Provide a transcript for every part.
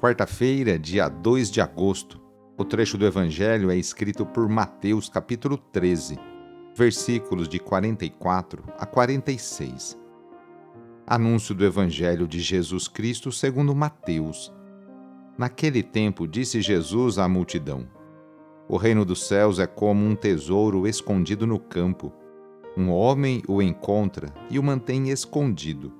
Quarta-feira, dia 2 de agosto. O trecho do Evangelho é escrito por Mateus, capítulo 13 versículos de 44 a 46. Anúncio do Evangelho de Jesus Cristo segundo Mateus. Naquele tempo disse Jesus à multidão: O reino dos céus é como um tesouro escondido no campo. Um homem o encontra e o mantém escondido.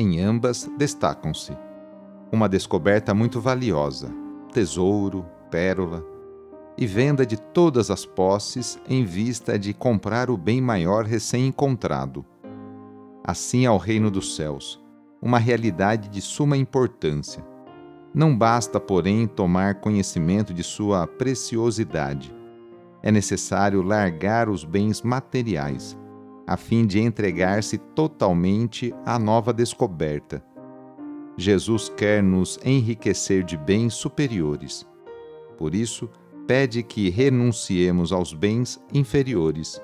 Em ambas destacam-se uma descoberta muito valiosa, tesouro, pérola, e venda de todas as posses em vista de comprar o bem maior recém-encontrado. Assim é reino dos céus, uma realidade de suma importância. Não basta, porém, tomar conhecimento de sua preciosidade. É necessário largar os bens materiais, a fim de entregar-se totalmente à nova descoberta. Jesus quer nos enriquecer de bens superiores. Por isso, pede que renunciemos aos bens inferiores.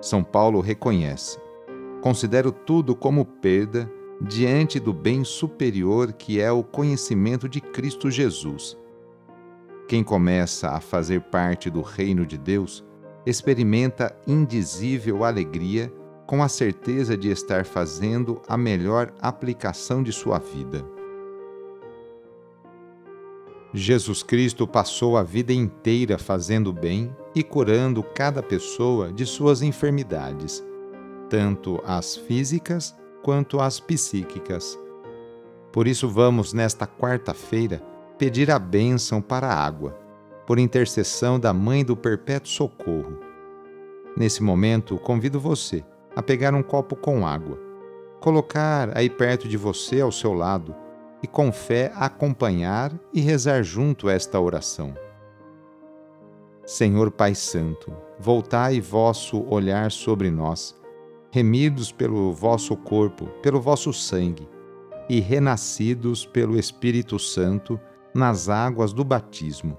São Paulo reconhece: considero tudo como perda diante do bem superior que é o conhecimento de Cristo Jesus. Quem começa a fazer parte do reino de Deus experimenta indizível alegria com a certeza de estar fazendo a melhor aplicação de sua vida. Jesus Cristo passou a vida inteira fazendo bem e curando cada pessoa de suas enfermidades, tanto as físicas quanto as psíquicas. Por isso, vamos, nesta quarta-feira, pedir a bênção para a água, por intercessão da Mãe do Perpétuo Socorro. Nesse momento, convido você a pegar um copo com água, colocar aí perto de você, ao seu lado, e com fé acompanhar e rezar junto esta oração. Senhor Pai Santo, voltai vosso olhar sobre nós, remidos pelo vosso corpo, pelo vosso sangue, e renascidos pelo Espírito Santo nas águas do batismo.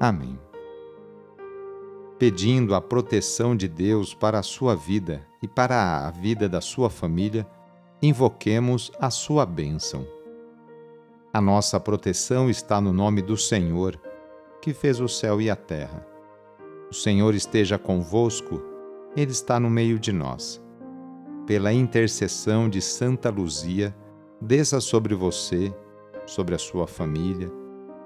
Amém pedindo a proteção de Deus para a sua vida e para a vida da sua família, invoquemos a sua bênção. A nossa proteção está no nome do Senhor, que fez o céu e a terra. O Senhor esteja convosco, Ele está no meio de nós. Pela intercessão de Santa Luzia, desça sobre você, sobre a sua família,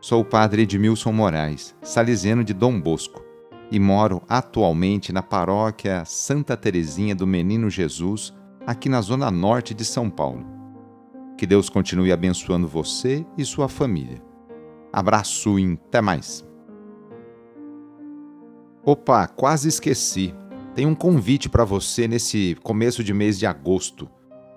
Sou o padre Edmilson Moraes, salesiano de Dom Bosco, e moro atualmente na paróquia Santa Teresinha do Menino Jesus, aqui na zona norte de São Paulo. Que Deus continue abençoando você e sua família. Abraço e até mais. Opa, quase esqueci. Tem um convite para você nesse começo de mês de agosto.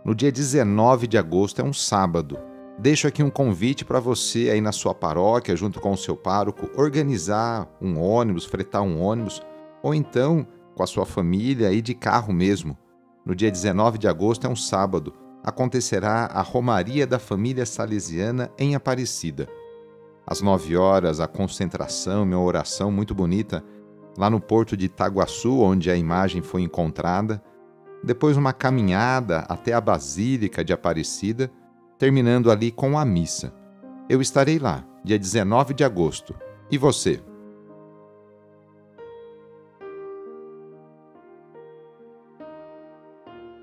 No dia 19 de agosto é um sábado. Deixo aqui um convite para você aí na sua paróquia, junto com o seu pároco, organizar um ônibus, fretar um ônibus, ou então com a sua família e de carro mesmo. No dia 19 de agosto é um sábado. Acontecerá a Romaria da Família Salesiana em Aparecida. Às 9 horas, a concentração, uma oração muito bonita, lá no porto de Itaguaçu, onde a imagem foi encontrada. Depois, uma caminhada até a Basílica de Aparecida terminando ali com a missa. Eu estarei lá, dia 19 de agosto. E você?